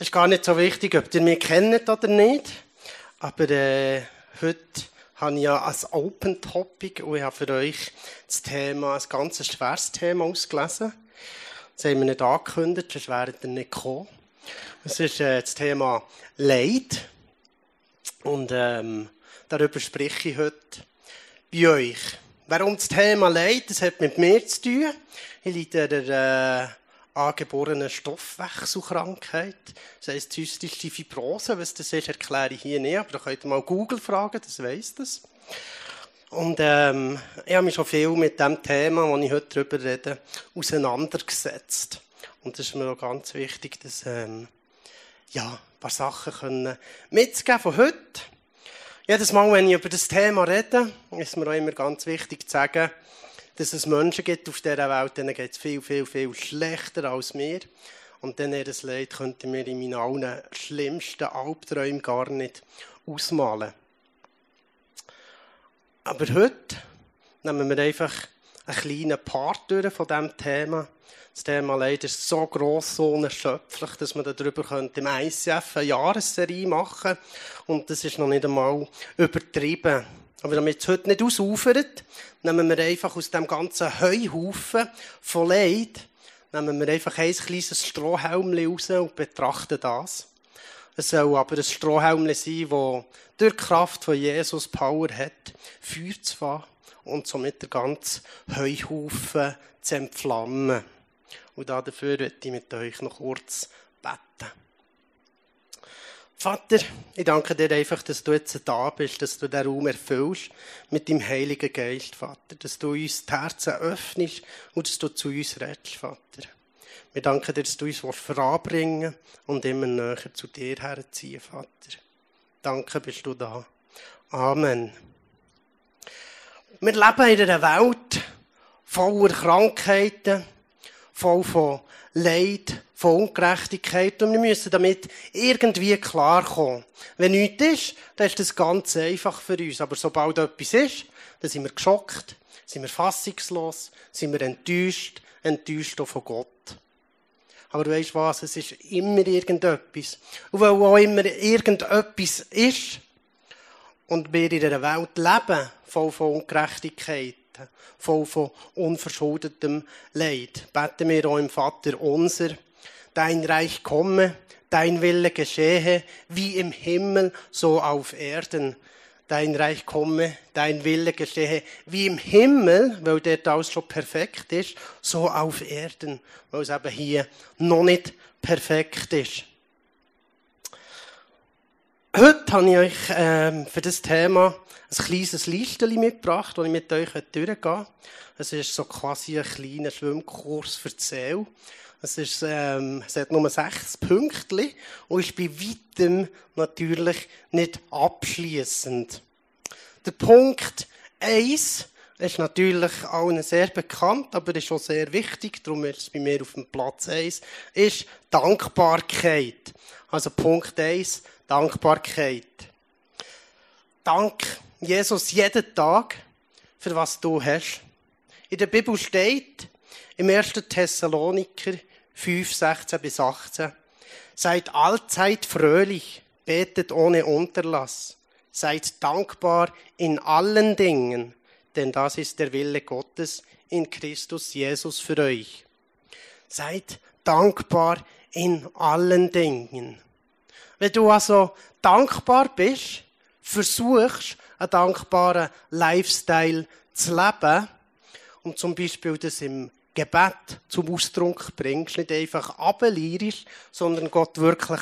Es ist gar nicht so wichtig, ob ihr mich kennt oder nicht. Aber äh, heute habe ich ja ein Open Topic und ich habe für euch das Thema, ein ganz schweres Thema ausgelesen. Das haben wir nicht angekündigt, sonst wäret ihr nicht gekommen. Es ist äh, das Thema Leid. Und ähm, darüber spreche ich heute bei euch. Warum das Thema Leid? Das hat mit mir zu tun. Ich leide der äh, angeborene Stoffwechselkrankheit. Das heisst zystische Fibrose. Was das ist, erkläre ich hier nicht, aber da könnt ihr mal Google fragen, das weiss das. Und ähm, ich habe mich schon viel mit dem Thema, das ich heute darüber rede, auseinandergesetzt. Und das ist mir auch ganz wichtig, dass ähm, ja, ein paar Sachen können mitzugeben von heute. Jedes Mal, wenn ich über das Thema rede, ist mir auch immer ganz wichtig zu sagen, dass es Menschen gibt auf dieser Welt, denen geht es viel, viel, viel schlechter als mir. Und dann ihr Leid könnten wir in meinen allen schlimmsten Albträumen gar nicht ausmalen. Aber heute nehmen wir einfach einen kleinen Part durch von diesem Thema. Das Thema Leid ist so gross, so unerschöpflich, dass man darüber im ICF eine Jahresserie machen könnte. Und das ist noch nicht einmal übertrieben. Aber damit es heute nicht ausufert, nehmen wir einfach aus dem ganzen Heuhaufen von Leid, nehmen wir einfach ein kleines Strohhelm raus und betrachten das. Es soll aber ein Strohhelm sein, das durch die Kraft von Jesus Power hat, Feuer zu fahren und somit den ganzen Heuhaufen zu entflammen. Und dafür möchte ich mit euch noch kurz beten. Vater, ich danke dir einfach, dass du jetzt da bist, dass du den Raum erfüllst mit dem Heiligen Geist, Vater. Dass du uns die Herzen öffnest und dass du zu uns redest, Vater. Wir danken dir, dass du uns voranbringen und immer näher zu dir herziehen, Vater. Danke, bist du da. Amen. Wir leben in einer Welt voller Krankheiten, voll von Leid, von Ungerechtigkeit und wir müssen damit irgendwie klarkommen. Wenn nichts ist, dann ist das ganz einfach für uns. Aber sobald etwas ist, dann sind wir geschockt, sind wir fassungslos, sind wir enttäuscht, enttäuscht auch von Gott. Aber du weißt was, es ist immer irgendetwas. Und weil auch immer irgendetwas ist und wir in einer Welt leben, voll von Ungerechtigkeit, voll von unverschuldetem Leid. Beten wir auch im Vater unser, dein Reich komme, dein Wille geschehe, wie im Himmel, so auf Erden. Dein Reich komme, dein Wille geschehe, wie im Himmel, weil der alles schon perfekt ist, so auf Erden, weil es eben hier noch nicht perfekt ist. Heute habe ich euch ähm, für das Thema ein kleines Listchen mitgebracht, das ich mit euch durchgehe. Es ist so quasi ein kleiner Schwimmkurs für Seele. Es, ist, ähm, es hat nur sechs Pünktchen und ist bei weitem natürlich nicht abschließend. Der Punkt eins ist natürlich allen sehr bekannt, aber ist auch sehr wichtig, darum ist es bei mir auf dem Platz eins ist Dankbarkeit. Also Punkt eins Dankbarkeit. Dank Jesus jeden Tag für was du hast. In der Bibel steht im 1. Thessaloniker 5, 16 bis 18. Seid allzeit fröhlich, betet ohne Unterlass. Seid dankbar in allen Dingen, denn das ist der Wille Gottes in Christus Jesus für euch. Seid dankbar in allen Dingen. Wenn du also dankbar bist, versuchst, einen dankbaren Lifestyle zu leben und zum Beispiel das im Gebet zum Ausdruck bringst, nicht einfach abelirisch, sondern Gott wirklich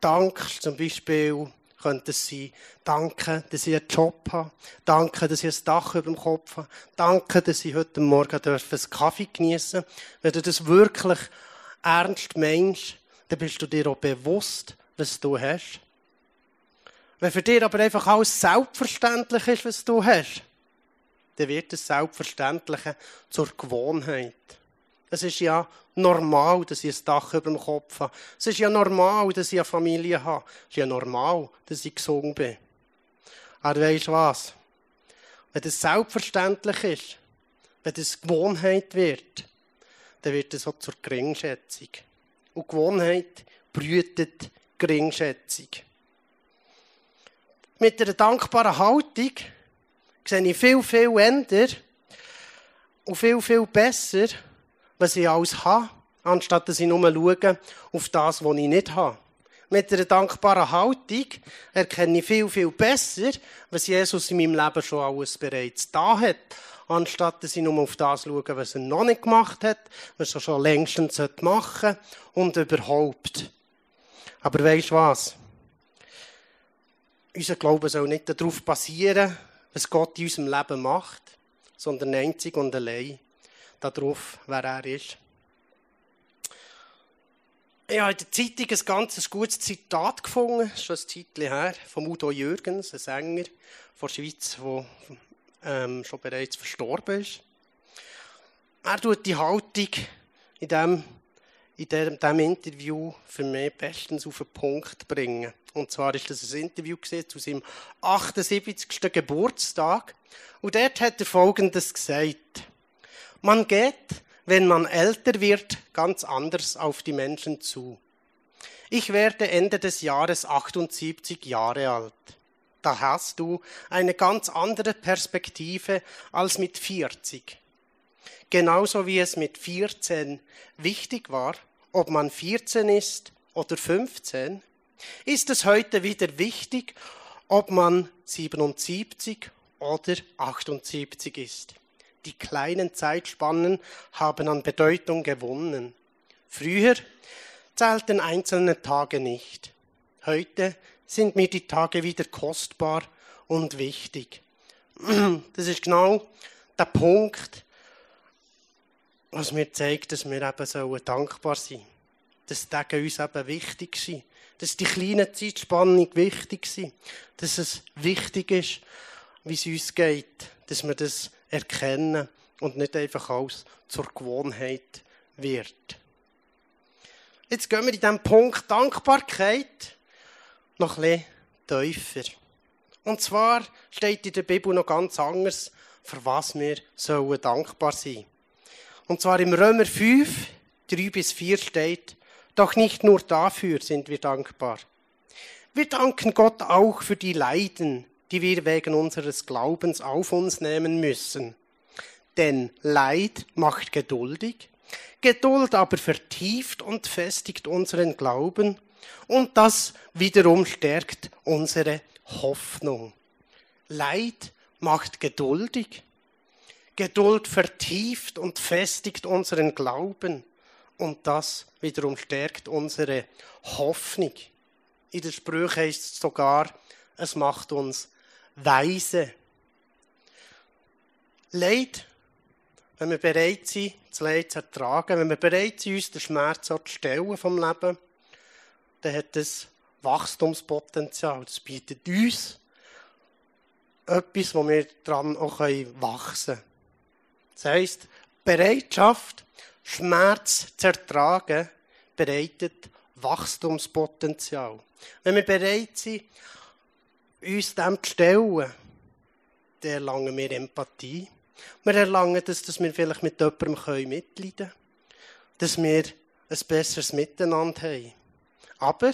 dankst, zum Beispiel könnte es sein, danke, dass ich einen Job habe, danke, dass ich ein Dach über dem Kopf habe, danke, dass ich heute Morgen einen Kaffee genießen darf. Wenn du das wirklich ernst meinst, dann bist du dir auch bewusst, was du hast. Wenn für dich aber einfach alles selbstverständlich ist, was du hast, dann wird das Selbstverständliche zur Gewohnheit. Es ist ja normal, dass ich ein Dach über dem Kopf habe. Es ist ja normal, dass ich eine Familie habe. Es ist ja normal, dass ich gesund bin. Aber weisst du was? Wenn das selbstverständlich ist, wenn das Gewohnheit wird, dann wird es auch zur Geringschätzung. Und Gewohnheit brütet Geringschätzung. Mit einer dankbaren Haltung sehe ich viel, viel änder und viel, viel besser, was ich alles habe, anstatt dass ich nur schaue auf das, was ich nicht habe. Mit einer dankbaren Haltung erkenne ich viel, viel besser, was Jesus in meinem Leben schon alles bereits da hat, anstatt dass ich nur auf das schaue, was er noch nicht gemacht hat, was er schon längstens machen sollte und überhaupt. Aber weisst du was? Unser Glaube soll nicht darauf basieren, was Gott in unserem Leben macht, sondern einzig und allein darauf, wer er ist. Ich habe in der Zeitung ein ganz gutes Zitat gefunden, schon ein Zeitchen her, von Udo Jürgens, ein Sänger von der Schweiz, der ähm, schon bereits verstorben ist. Er tut die Haltung in diesem in diesem, diesem Interview für mich bestens auf den Punkt bringen. Und zwar ist das ein Interview zu seinem 78. Geburtstag. Und dort hat er Folgendes gesagt. Man geht, wenn man älter wird, ganz anders auf die Menschen zu. Ich werde Ende des Jahres 78 Jahre alt. Da hast du eine ganz andere Perspektive als mit 40. Genauso wie es mit 14 wichtig war, ob man 14 ist oder 15, ist es heute wieder wichtig, ob man 77 oder 78 ist. Die kleinen Zeitspannen haben an Bedeutung gewonnen. Früher zählten einzelne Tage nicht. Heute sind mir die Tage wieder kostbar und wichtig. Das ist genau der Punkt, was mir zeigt, dass wir eben so dankbar sein sollen. Dass die Tage uns eben wichtig sind. Dass die kleinen Zeitspannen wichtig sind. Dass es wichtig ist, wie es uns geht. Dass wir das erkennen und nicht einfach alles zur Gewohnheit wird. Jetzt gehen wir in diesem Punkt Dankbarkeit noch ein bisschen tiefer. Und zwar steht in der Bibel noch ganz anders, für was wir sollen dankbar sein sollen. Und zwar im Römer 5, 3 bis 4 steht, doch nicht nur dafür sind wir dankbar. Wir danken Gott auch für die Leiden, die wir wegen unseres Glaubens auf uns nehmen müssen. Denn Leid macht geduldig, Geduld aber vertieft und festigt unseren Glauben und das wiederum stärkt unsere Hoffnung. Leid macht geduldig, Geduld vertieft und festigt unseren Glauben und das wiederum stärkt unsere Hoffnung. In der Sprüche heißt es sogar, es macht uns weise. Leid, wenn wir bereit sind, das Leid zu ertragen, wenn wir bereit sind, uns den Schmerz zu stellen vom Leben, dann hat es Wachstumspotenzial. Das bietet uns etwas, wo wir daran auch wachsen können. Das heisst, Bereitschaft, Schmerz zu ertragen, bereitet Wachstumspotenzial. Wenn wir bereit sind, uns dem zu stellen, dann erlangen wir Empathie. Wir erlangen das, dass wir vielleicht mit jemandem mitleiden können. Dass wir ein besseres Miteinander haben. Aber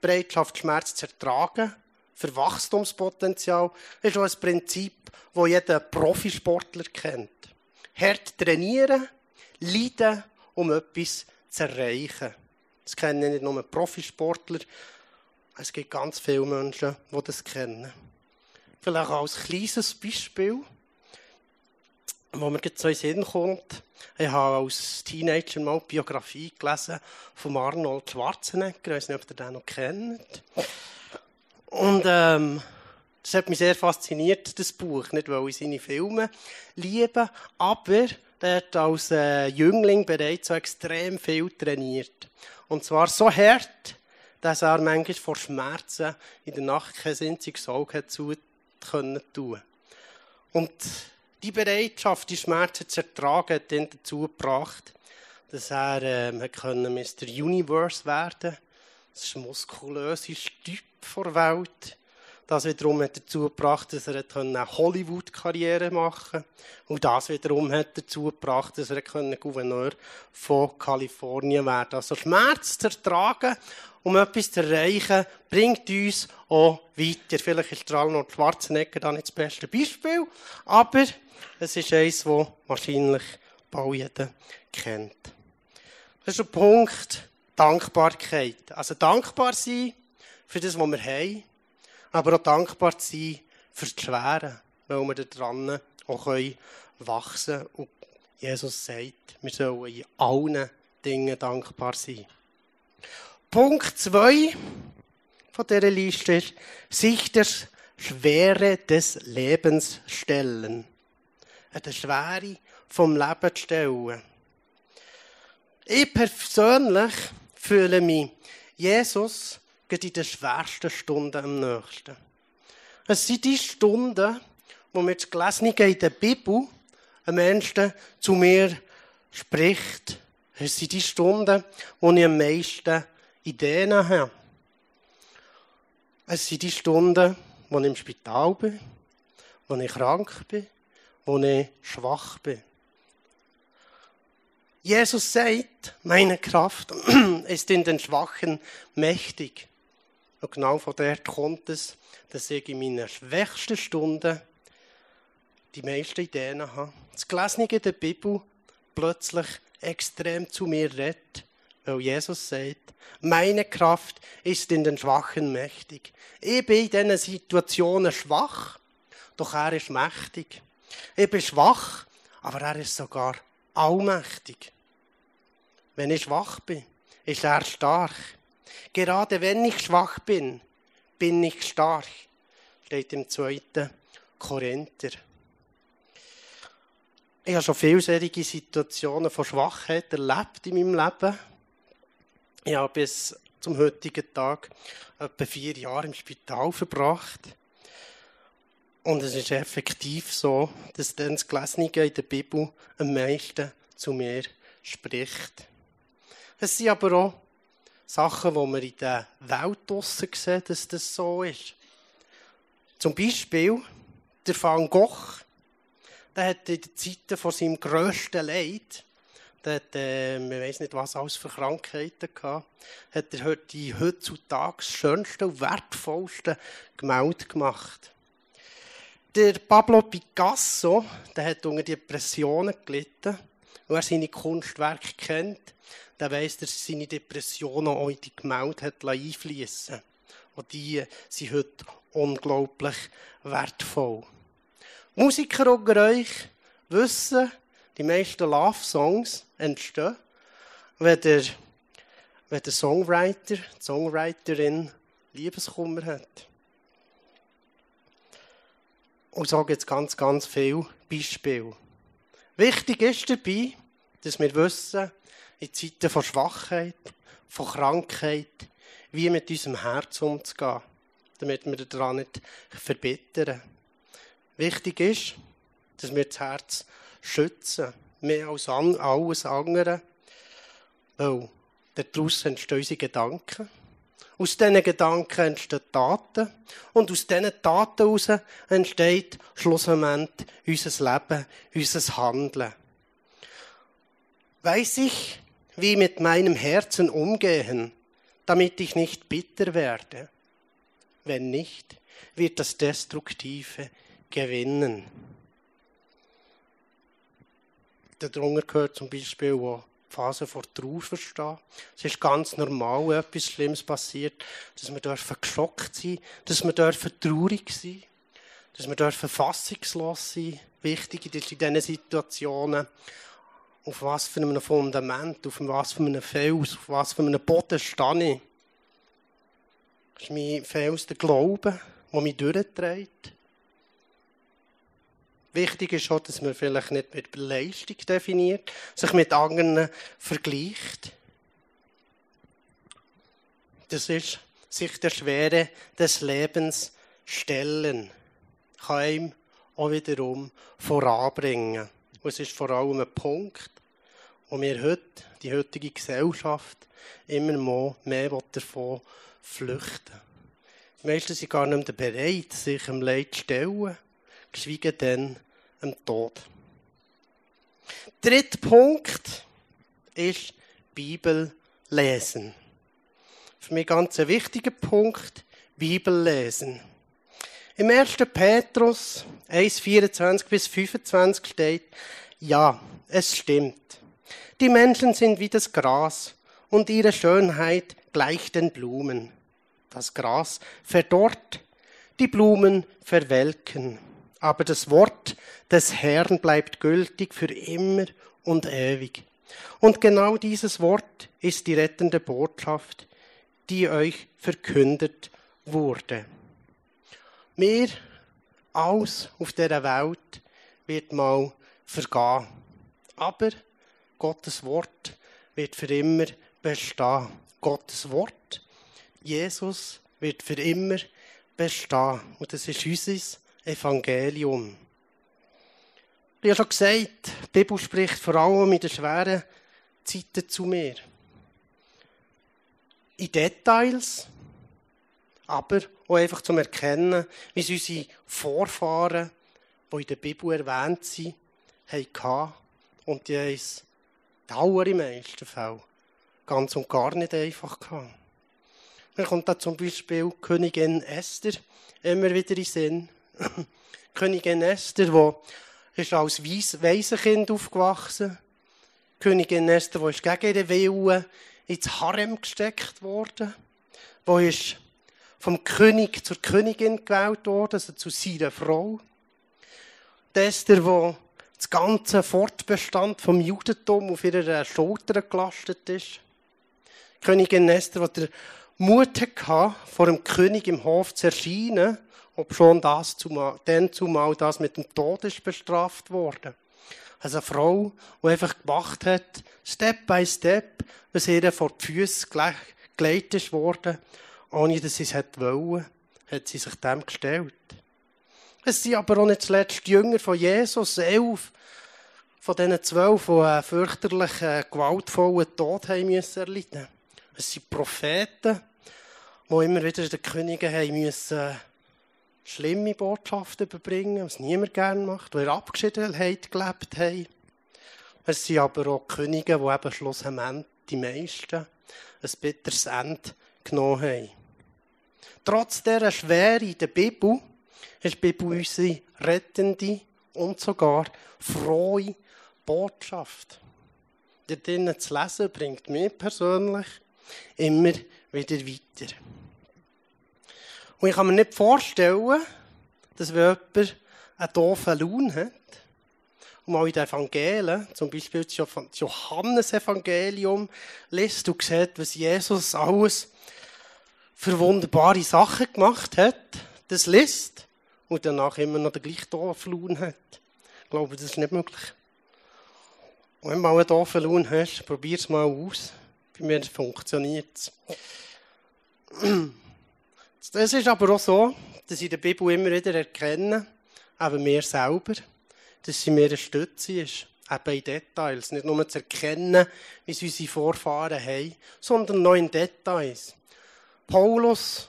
Bereitschaft, Schmerz zu ertragen, für Wachstumspotenzial ist auch ein Prinzip, das jeder Profisportler kennt. Hart trainieren, leiden, um etwas zu erreichen. Das kennen nicht nur Profisportler, es gibt ganz viele Menschen, die das kennen. Vielleicht als kleines Beispiel, wo mir jetzt so in Sinn kommt. Ich habe als Teenager mal die Biografie gelesen von Arnold Schwarzenegger. Ich weiß nicht, ob ihr den noch kennt. Und ähm, das hat mich sehr fasziniert, das Buch. Nicht, weil ich seine Filme liebe, aber er hat als äh, Jüngling bereits so extrem viel trainiert. Und zwar so hart, dass er manchmal vor Schmerzen in der Nacht kein einziges Auge zu tun. Und die Bereitschaft, die Schmerzen zu ertragen, hat ihn dazu gebracht, dass er äh, Mr. Universe werden. Das ist ein muskulöser Typ vor Welt. Das wiederum hat dazu gebracht, dass er eine Hollywood-Karriere machen konnte. Und das wiederum hat dazu gebracht, dass er Gouverneur von Kalifornien werden Also Schmerz zu ertragen, um etwas zu erreichen, bringt uns auch weiter. Vielleicht ist der Arnold Schwarzenegger da nicht das beste Beispiel, aber es ist eines, das wahrscheinlich bald jeder kennt. Das ist der Punkt Dankbarkeit. Also dankbar sein für das, was wir haben, aber auch dankbar sein für das Schwere, weil wir daran auch wachsen können. Und Jesus sagt, wir sollen in allen Dingen dankbar sein. Punkt 2 von dieser Liste ist, sich der Schwere des Lebens stellen. Der Schwere vom Leben stellen. Ich persönlich fühle mich Jesus in den schwersten Stunden am nächsten. Es sind die Stunden, wo mir das Gelesene in der Bibel am Menschen zu mir spricht. Es sind die Stunden, wo ich am meisten Ideen habe. Es sind die Stunden, wo ich im Spital bin, wo ich krank bin, wo ich schwach bin. Jesus sagt, meine Kraft ist in den Schwachen mächtig. Und genau von dort kommt es, dass ich in meinen schwächsten Stunden die meisten Ideen habe. Das Gelesene in der Bibel plötzlich extrem zu mir redet, weil Jesus sagt, meine Kraft ist in den Schwachen mächtig. Ich bin in diesen Situationen schwach, doch er ist mächtig. Ich bin schwach, aber er ist sogar allmächtig. Wenn ich schwach bin, ist er stark. Gerade wenn ich schwach bin, bin ich stark. Steht im zweiten Korinther. Ich habe schon solche Situationen von Schwachheit erlebt in meinem Leben. Ich habe bis zum heutigen Tag etwa vier Jahre im Spital verbracht. Und es ist effektiv so, dass dann das Gelesene in der Bibel am meisten zu mir spricht. Es sind aber auch Sachen, die wir in der Welt draussen sehen, dass das so ist. Zum Beispiel der Van Gogh, der hat in den Zeiten von seinem grössten Leid, der hat, äh, man weiß nicht, was alles für Krankheiten gehabt, hat er die heutzutage schönsten und wertvollsten Gemälde gemacht. Der Pablo Picasso, der hat unter Depressionen gelitten. Wer seine Kunstwerke kennt, der weiss, dass seine Depressionen auch in die Gemälde hat einfließen Und die sind heute unglaublich wertvoll. Musiker unter euch wissen, die meisten Love-Songs entstehen, wenn der, wenn der Songwriter, die Songwriterin Liebeskummer hat. Und so gibt es ganz, ganz viele Beispiele. Wichtig ist dabei, dass wir wissen, in Zeiten von Schwachheit, von Krankheit, wie mit unserem Herz umzugehen, damit wir daran nicht verbittern. Wichtig ist, dass wir das Herz schützen, mehr als alles andere, weil daraus entstehen unsere Gedanken. Aus diesen Gedanken entstehen Taten. Und aus diesen Taten heraus entsteht schlussendlich unser Leben, unser Handeln. Weiß ich, wie mit meinem Herzen umgehen, damit ich nicht bitter werde? Wenn nicht, wird das Destruktive gewinnen. Darunter gehört zum Beispiel auch Phase vor Trauer verstehen. Es ist ganz normal, wenn etwas Schlimmes passiert, dass wir geschockt sein, dass wir traurig sein, dass wir fassungslos sein. Wichtig ist in diesen Situationen, auf was für einem Fundament, auf was für einem Fels, auf was für einem Boden stehe ich. Das ist mein Fels der Glaube, der mich durchträgt. Wichtig ist auch, dass man vielleicht nicht mit Leistung definiert, sich mit anderen vergleicht. Das ist sich der Schwere des Lebens stellen. Kann ihm auch wiederum voranbringen. Und es ist vor allem ein Punkt, wo wir heute, die heutige Gesellschaft, immer mehr davon flüchten. Die meisten sind gar nicht mehr bereit, sich dem Leid zu stellen, geschweige denn dem Tod. Dritter Punkt ist Bibel lesen. Für mich ganz ein wichtiger Punkt, Bibel lesen. Im 1. Petrus 1, 24 bis 25 steht, ja, es stimmt. Die Menschen sind wie das Gras und ihre Schönheit gleicht den Blumen. Das Gras verdorrt, die Blumen verwelken, aber das Wort des Herrn bleibt gültig für immer und ewig. Und genau dieses Wort ist die rettende Botschaft, die euch verkündet wurde. Mir, alles auf dieser Welt wird mal vergehen. Aber Gottes Wort wird für immer bestehen. Gottes Wort, Jesus, wird für immer bestehen. Und das ist unser Evangelium. Ich habe schon gesagt, die Bibel spricht vor allem in den schweren Zeiten zu mir. In Details, aber auch einfach zum Erkennen, wie es unsere Vorfahren, die in der Bibel erwähnt sind, hatten. Und die es dauer im meisten Fall ganz und gar nicht einfach gehabt. Dann kommt da zum Beispiel Königin Esther immer wieder in den Sinn. Königin Esther, die ist als Waisenkind aufgewachsen. Königin Esther, die ist gegen ihren Willen ins Harem gesteckt worden. Die ist vom König zur Königin gewählt worden, also zu seiner Frau. Esther, die das ganze Fortbestand vom Judentum auf ihrer Schulter gelastet ist. Königin Esther, die der Mut hatte, vor dem König im Hof zu erscheinen, ob schon das zumal, dann zumal das mit dem Tod ist bestraft worden. Also eine Frau, die einfach gemacht hat, Step by Step, was ihr vor die Füße gelegt ist ohne dass sie es wollte, hat sie sich dem gestellt. Es sind aber auch nicht zuletzt die Jünger von Jesus, elf von diesen zwölf, die einen fürchterlichen, gewaltvollen Tod haben müssen erleiden. Es sind Propheten, die immer wieder den Königen haben müssen schlimme Botschaften überbringen, was niemand gerne macht, die in Abgeschiedenheit gelebt haben. Es sind aber auch Könige, die eben schlussendlich die meisten ein bitteres Ende genommen haben. Trotz dieser Schwere der Bibel ist die Bibel unsere rettende und sogar frohe Botschaft. Dort zu lesen bringt mir persönlich immer wieder weiter. Und ich kann mir nicht vorstellen, dass wenn jemand einen doofen Lohn hat, und mal in den Evangelien, zum Beispiel das Johannes-Evangelium, liest und sieht, was Jesus alles für wunderbare Sachen gemacht hat, das liest und danach immer noch den gleichen doofen hat. Ich glaube, das ist nicht möglich. Und wenn du mal einen doofen Lohn hast, probier es mal aus. Bei mir funktioniert es. Es ist aber auch so, dass ich in der Bibel immer wieder erkenne, eben mir selber, dass sie mir eine Stütze ist. Eben in Details. Nicht nur zu erkennen, wie es unsere Vorfahren haben, sondern noch in Details. Paulus,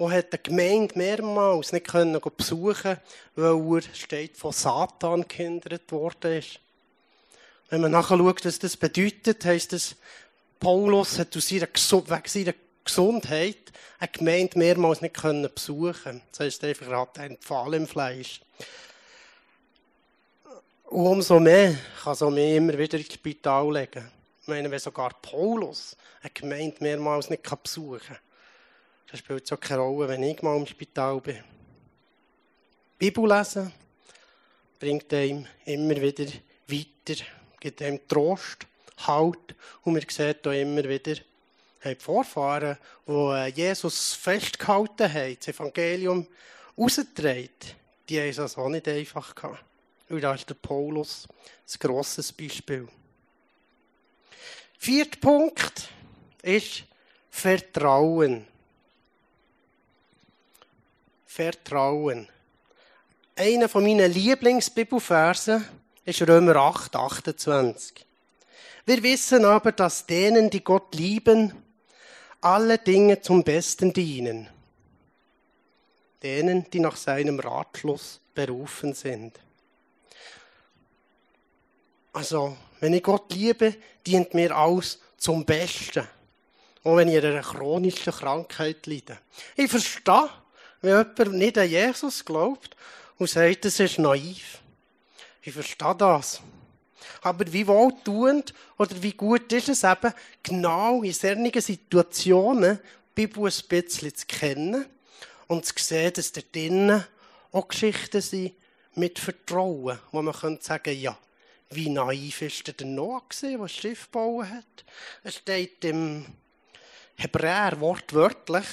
der hat die Gemeinde mehrmals nicht können besuchen weil er steht, von Satan gehindert worden ist. Wenn man nachher schaut, was das bedeutet, heisst es, Paulus hat aus seiner, wegen seiner Gesundheit eine Gemeinde mehrmals nicht können besuchen. Das heisst einfach, er hat einen Pfahl im Fleisch. Und umso mehr kann so mehr immer wieder ins Spital legen. Ich meine, wenn sogar Paulus eine Gemeinde mehrmals nicht besuchen kann, dann spielt auch keine Rolle, wenn ich mal im Spital bin. Bibel lesen bringt einem immer wieder weiter, gibt einem Trost, Halt und wir sehen hier immer wieder, haben die Vorfahren, die äh, Jesus festgehalten haben, das Evangelium rausgetragen, die haben es auch nicht einfach gehabt. Und da ist der Paulus ein grosses Beispiel. Vierter Punkt ist Vertrauen. Vertrauen. Einer von meinen Lieblingsbibelversen ist Römer 8, 28. Wir wissen aber, dass denen, die Gott lieben, alle Dinge zum Besten dienen. denen, die nach seinem Ratschluss berufen sind. Also, wenn ich Gott liebe, dient mir alles zum Besten. Auch wenn ich an einer chronischen Krankheit leide. Ich verstehe, wenn jemand nicht an Jesus glaubt und sagt, das ist naiv. Ich verstehe das. Aber wie wohltuend oder wie gut ist es eben, genau in solchen Situationen die Bibel ein bisschen zu kennen und zu sehen, dass da drinnen auch Geschichten sind mit Vertrauen, wo man könnte sagen, ja, wie naiv ist der Noah gewesen, der das Schiff gebaut hat? Es steht im Hebräer wortwörtlich,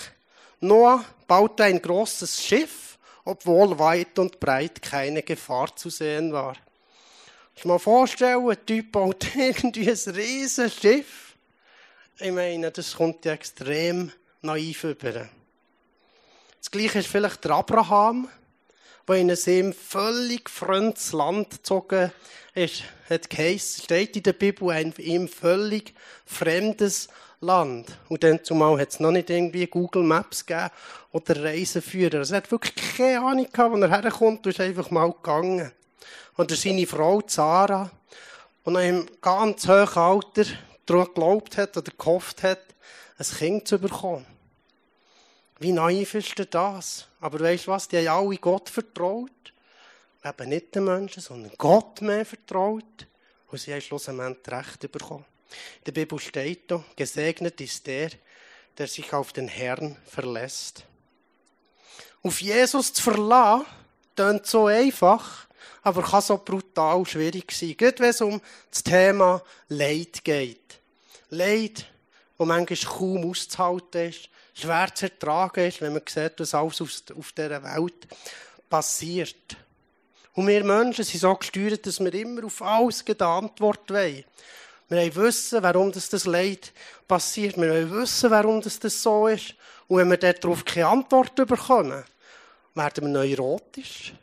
Noah baute ein großes Schiff, obwohl weit und breit keine Gefahr zu sehen war. Ich mal vorstellen, ein Typ baut irgendwie ein riesiges Schiff. Ich meine, das kommt ja extrem naiv über. Das Gleiche ist vielleicht der Abraham, der in ein ihm völlig fremdes Land gezogen ist. Hat geheißen, steht in der Bibel, ein ihm völlig fremdes Land. Und dann zumal hat es noch nicht irgendwie Google Maps gegeben oder Reiseführer. Also er hat wirklich keine Ahnung gehabt, wo er herkommt und ist einfach mal gegangen. Und seine Frau Zara, die noch im ganz hohen Alter daran geglaubt hat oder gehofft hat, ein Kind zu bekommen. Wie naiv ist denn das? Aber weißt du was? Die haben alle Gott vertraut. Eben nicht den Menschen, sondern Gott mehr vertraut. Und sie haben schlussendlich Recht bekommen. In der Bibel steht da, gesegnet ist der, der sich auf den Herrn verlässt. Auf Jesus zu verlassen, klingt so einfach, aber kann so brutal schwierig sein. Gerade wenn es um das Thema Leid geht. Leid, wo manchmal kaum auszuhalten ist, schwer zu ertragen ist, wenn man sieht, was alles auf dieser Welt passiert. Und wir Menschen sind so gesteuert, dass wir immer auf alles eine Antwort wollen. Wir wollen wissen, warum das, das Leid passiert. Wir wollen wissen, warum das, das so ist. Und wenn wir darauf keine Antwort bekommen, werden wir neurotisch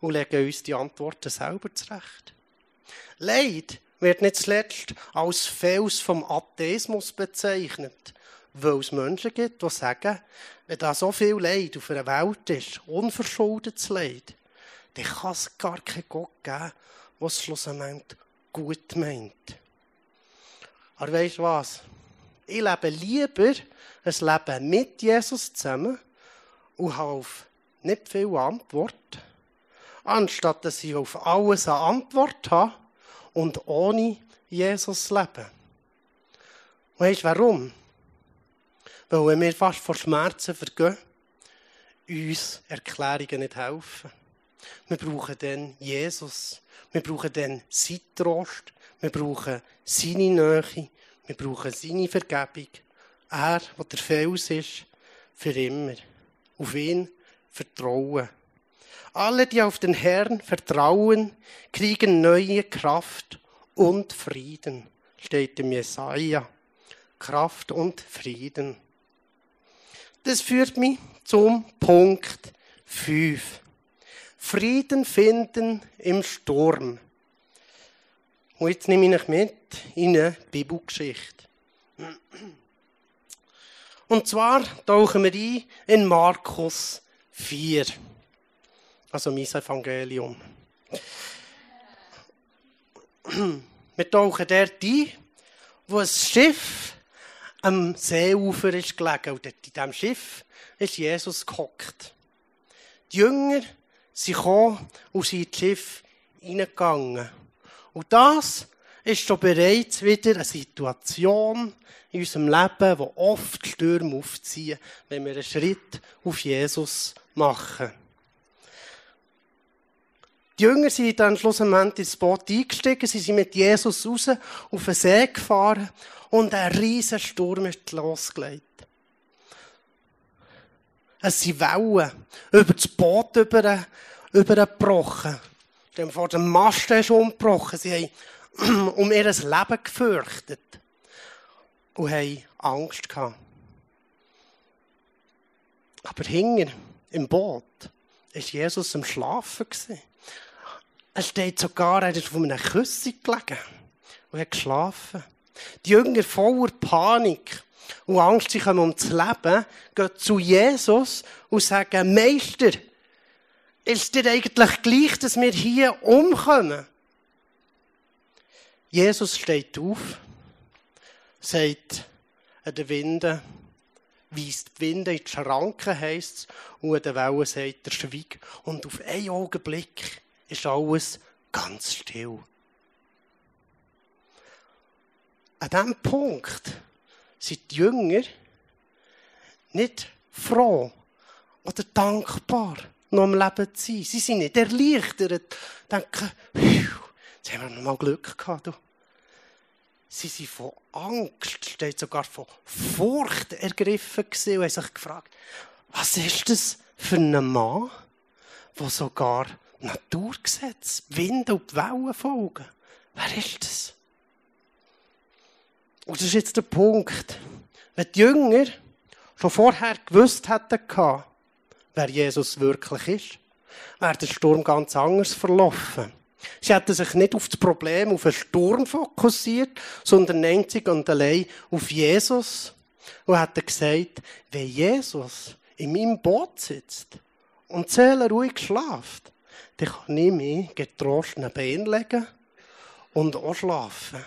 und legen uns die Antworten selber zurecht. Leid wird nicht zuletzt als Fels vom Atheismus bezeichnet, weil es Menschen gibt, die sagen, wenn da so viel Leid auf einer Welt ist, unverschuldetes Leid, dann kann es gar keinen Gott geben, der es schlussendlich gut meint. Aber weißt du was? Ich lebe lieber ein Leben mit Jesus zusammen und habe auf nicht viel Antwort, anstatt dass ich auf alles eine Antwort habe und ohne Jesus leben. Weißt du warum? Weil wenn wir fast vor Schmerzen vergehen, uns Erklärungen nicht helfen. Wir brauchen dann Jesus. Wir brauchen dann sein Trost. Wir brauchen seine Nähe. Wir brauchen seine Vergebung. Er, der der Fels ist, für immer. Auf ihn vertrauen. Alle, die auf den Herrn vertrauen, kriegen neue Kraft und Frieden, steht im Jesaja. Kraft und Frieden. Das führt mich zum Punkt 5. Frieden finden im Sturm. Und jetzt nehme ich euch mit in eine Bibelgeschichte. Und zwar tauchen wir ein in Markus 4. Also mein Evangelium. Wir tauchen dort ein, wo ein Schiff am Seeufer ist gelegen. Und in diesem Schiff ist Jesus gehockt. Die Jünger sind gekommen und sind ins Schiff hineingegangen. Und das ist schon bereits wieder eine Situation in unserem Leben, wo oft Stürme aufziehen, wenn wir einen Schritt auf Jesus machen. Die Jünger sind dann schlussendlich ins Boot eingestiegen, sie sind mit Jesus raus auf den See gefahren und ein riesen Sturm ist losgelegt. Es sind Wellen über das Boot über, übergebrochen. Stell vor, der Mast ist umgebrochen. Sie haben um ihr Leben gefürchtet und haben Angst gehabt. Aber hinger im Boot ist Jesus am Schlafen Es steht sogar, er ist auf einer Küsse gelegen und hat geschlafen. Die Jünger voller Panik und Angst sie kommen um das Leben, gehen zu Jesus und sagen, Meister, ist dir eigentlich gleich, dass wir hier umkommen? Jesus steht auf, sagt an den Winden, weist die Winde in die Schranken, heisst es, und an den Wellen sagt er, schweig. Und auf einen Augenblick ist alles ganz still. An diesem Punkt sind die Jünger nicht froh oder dankbar, noch am Leben zu sein. Sie sind nicht erleichtert, denken, jetzt haben wir noch mal Glück gehabt. Du. Sie sind von Angst, steht sogar von Furcht ergriffen und haben sich gefragt, was ist das für ein Mann, der sogar Naturgesetze, Wind und Wellen folgen? Wer ist das? Und das ist jetzt der Punkt. Wenn die Jünger schon vorher gewusst hätten, wer Jesus wirklich ist, wäre der Sturm ganz anders verlaufen. Sie hätten sich nicht auf das Problem, auf den Sturm fokussiert, sondern einzig und allein auf Jesus und hätten gesagt, wenn Jesus in meinem Boot sitzt und Seele ruhig schlaft, dann kann ich mich getrost neben legen und auch schlafen.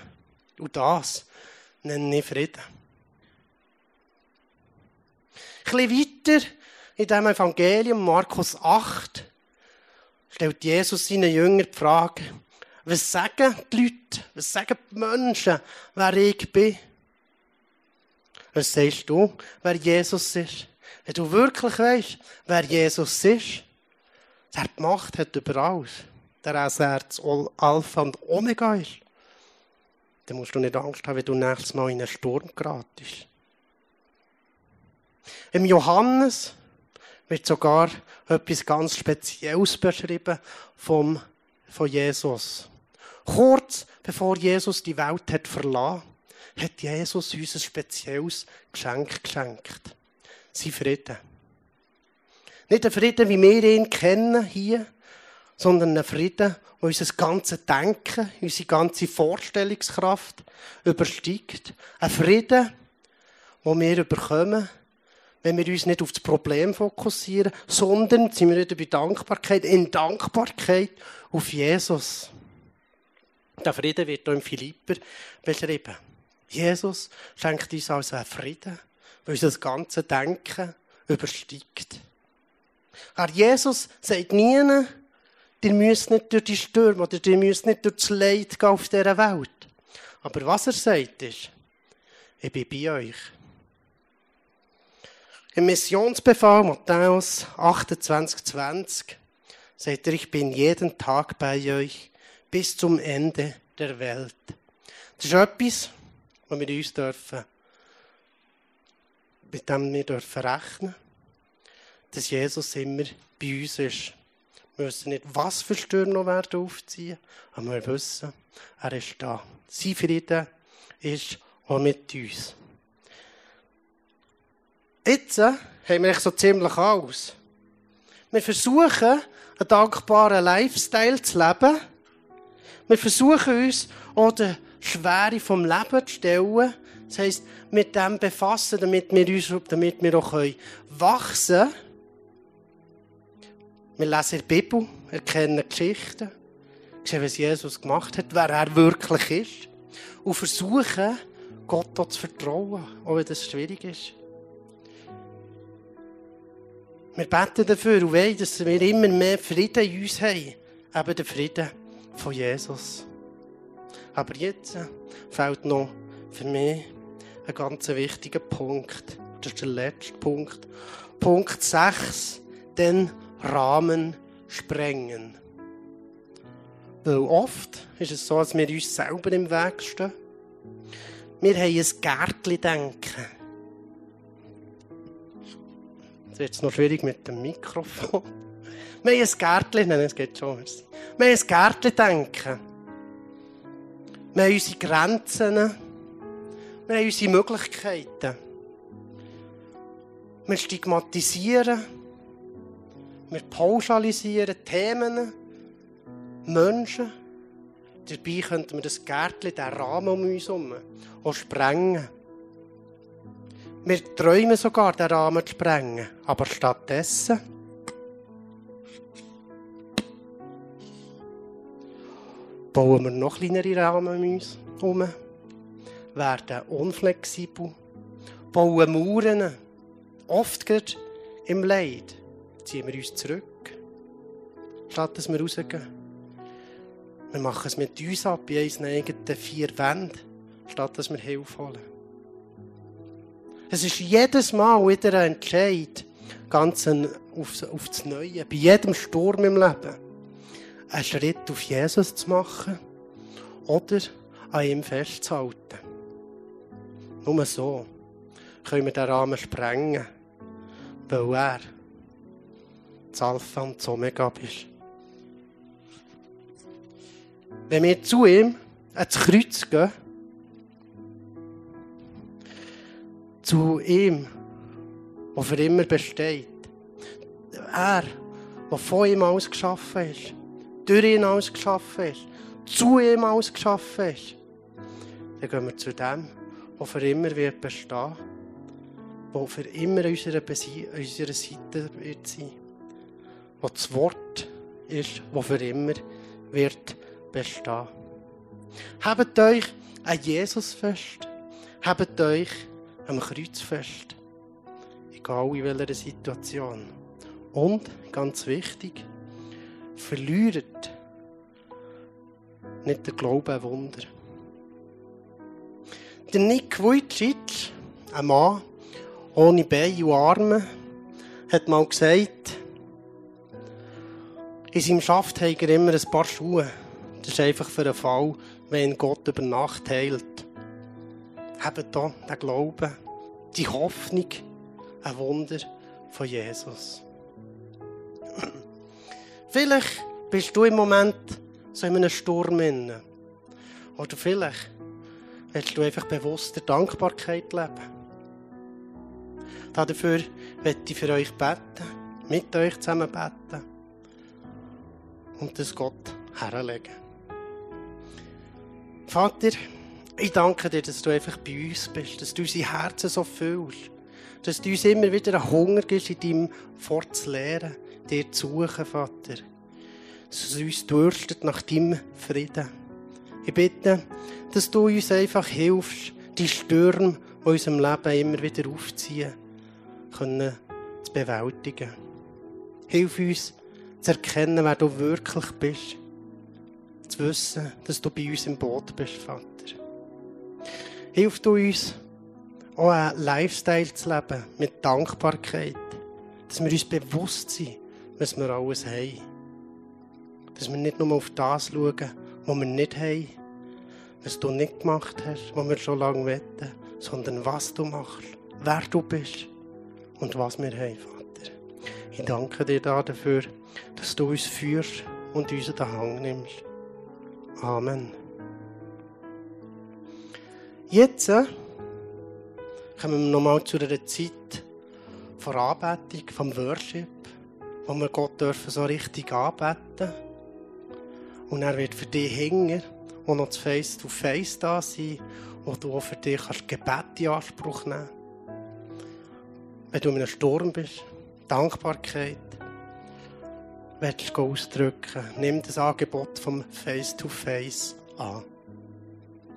Und das nenne ich Frieden. Ein bisschen weiter in diesem Evangelium, Markus 8, stellt Jesus seinen Jüngern die Frage, was sagen die Leute, was sagen die Menschen, wer ich bin? Was sagst du, wer Jesus ist? Wenn du wirklich weißt, wer Jesus ist, der die Macht hat über alles, der auch das Alpha und Omega ist, dann musst du nicht Angst haben, wenn du nächstes Mal in einen Sturm geratest. Im Johannes wird sogar etwas ganz Spezielles beschrieben vom, von Jesus. Kurz bevor Jesus die Welt hat verlassen, hat Jesus uns ein spezielles Geschenk geschenkt. Sein Frieden. Nicht ein Frieden, wie wir ihn kennen hier, sondern ein Frieden, der unser ganzes Denken, unsere ganze Vorstellungskraft übersteigt. Ein Frieden, den wir bekommen, wenn wir uns nicht auf das Problem fokussieren, sondern, sind wir wieder bei Dankbarkeit, in Dankbarkeit auf Jesus. Der Frieden wird hier im Philipper beschrieben. Jesus schenkt uns also einen Frieden, der unser ganzes Denken übersteigt. Herr Jesus sagt nie, ihr müsst nicht durch die Stürme oder ihr müsst nicht durch das Leid gehen auf dieser Welt. Aber was er sagt ist, ich bin bei euch. Im Missionsbefehl Matthäus 28, 20 sagt er, ich bin jeden Tag bei euch bis zum Ende der Welt. Das ist etwas, was wir uns dürfen, mit dem wir dürfen rechnen, dass Jesus immer bei uns ist. Wir wissen nicht, was für Stürme noch werden aufziehen, aber wir wissen, er ist da. Sein Frieden ist auch mit uns. Jetzt äh, haben wir so ziemlich alles. Wir versuchen, einen dankbaren Lifestyle zu leben. Wir versuchen uns auch die Schwere vom Leben zu stellen. Das heisst, mit dem befassen, damit wir, uns, damit wir auch wachsen können. Wir lesen die Bibel, erkennen Geschichten, sehen, was Jesus gemacht hat, wer er wirklich ist. Und versuchen, Gott zu vertrauen, auch wenn das schwierig ist. Wir beten dafür und wollen, dass wir immer mehr Frieden in uns haben. Eben den Frieden von Jesus. Aber jetzt fehlt noch für mich ein ganz wichtiger Punkt. Das ist der letzte Punkt. Punkt 6. Den Rahmen sprengen. Weil oft ist es so, dass wir uns selber im Weg stehen. Wir haben ein Gärtchen denken. Jetzt wird es noch schwierig mit dem Mikrofon. Wir haben ein Gärtchen, nein, es geht schon. Wir haben ein Gärtchen denken. Wir haben unsere Grenzen. Wir haben unsere Möglichkeiten. Wir stigmatisieren. Wir pauschalisieren Themen, Menschen. Dabei könnten wir das Gärtchen, den Rahmen um uns herum, auch sprengen. Wir träumen sogar, den Rahmen zu sprengen. Aber stattdessen bauen wir noch kleinere Rahmen um uns herum, werden unflexibel, bauen Mauern, oft gerade im Leid, ziehen wir uns zurück, statt dass wir rausgehen. Wir machen es mit uns ab, in unseren eigenen vier Wänden, statt dass wir Hilfe holen. Es ist jedes Mal wieder ein Entscheid, ganz auf, auf das Neue, bei jedem Sturm im Leben, einen Schritt auf Jesus zu machen oder an ihm festzuhalten. Nur so können wir den Rahmen sprengen, weil er das Alpha und das Omega ist. Wenn wir zu ihm ans Kreuz gehen, zu ihm, der für immer besteht, er, der von ihm alles geschaffen ist, durch ihn alles geschaffen ist, zu ihm alles geschaffen ist, dann gehen wir zu dem, der für immer wird bestehen, der für immer an unserer, unserer Seite wird sein, wo das Wort ist, das für immer wird bestehen. Habt euch ein Jesus fest, habt euch am Kreuz fest, egal in welcher Situation. Und, ganz wichtig, verliert nicht der Glaube ein Wunder. Der Nick Vujicic, ein Mann ohne Beine und Arme, hat mal gesagt, in seinem Schaft hat er immer ein paar Schuhe. Das ist einfach für den Fall, wenn Gott über Nacht heilt. Haben hier den Glauben, die Hoffnung, ein Wunder von Jesus. Vielleicht bist du im Moment so in einem Sturm inne. Oder vielleicht willst du einfach bewusster Dankbarkeit leben. Dafür möchte ich für euch beten, mit euch zusammen beten und das Gott herlegen. Vater, ich danke dir, dass du einfach bei uns bist, dass du unsere Herzen so fühlst, dass du uns immer wieder einen Hunger gibst, in deinem Wort zu lehren, dir zu suchen, Vater. Dass es uns dürstet nach deinem Frieden. Ich bitte, dass du uns einfach hilfst, die Stürme, in unserem Leben immer wieder aufziehen, können zu bewältigen. Hilf uns zu erkennen, wer du wirklich bist. Zu wissen, dass du bei uns im Boot bist, Vater. Hilf du uns, auch einen Lifestyle zu leben mit Dankbarkeit. Dass wir uns bewusst sind, was wir alles haben. Dass wir nicht nur auf das schauen, was wir nicht haben, was du nicht gemacht hast, was wir schon lange wetten, sondern was du machst, wer du bist und was wir haben, Vater. Ich danke dir dafür, dass du uns führst und uns in den Hang nimmst. Amen. Jetzt äh, kommen wir nochmal zu einer Zeit von Anbetung, vom Worship, wo wir Gott dürfen so richtig anbeten. Und er wird für dich hängen und noch Face to Face da sein, wo du auch für dich kannst Gebet in Anspruch nehmen Wenn du in einem Sturm bist, Dankbarkeit, ausdrücken, nimm das Angebot vom Face to Face an.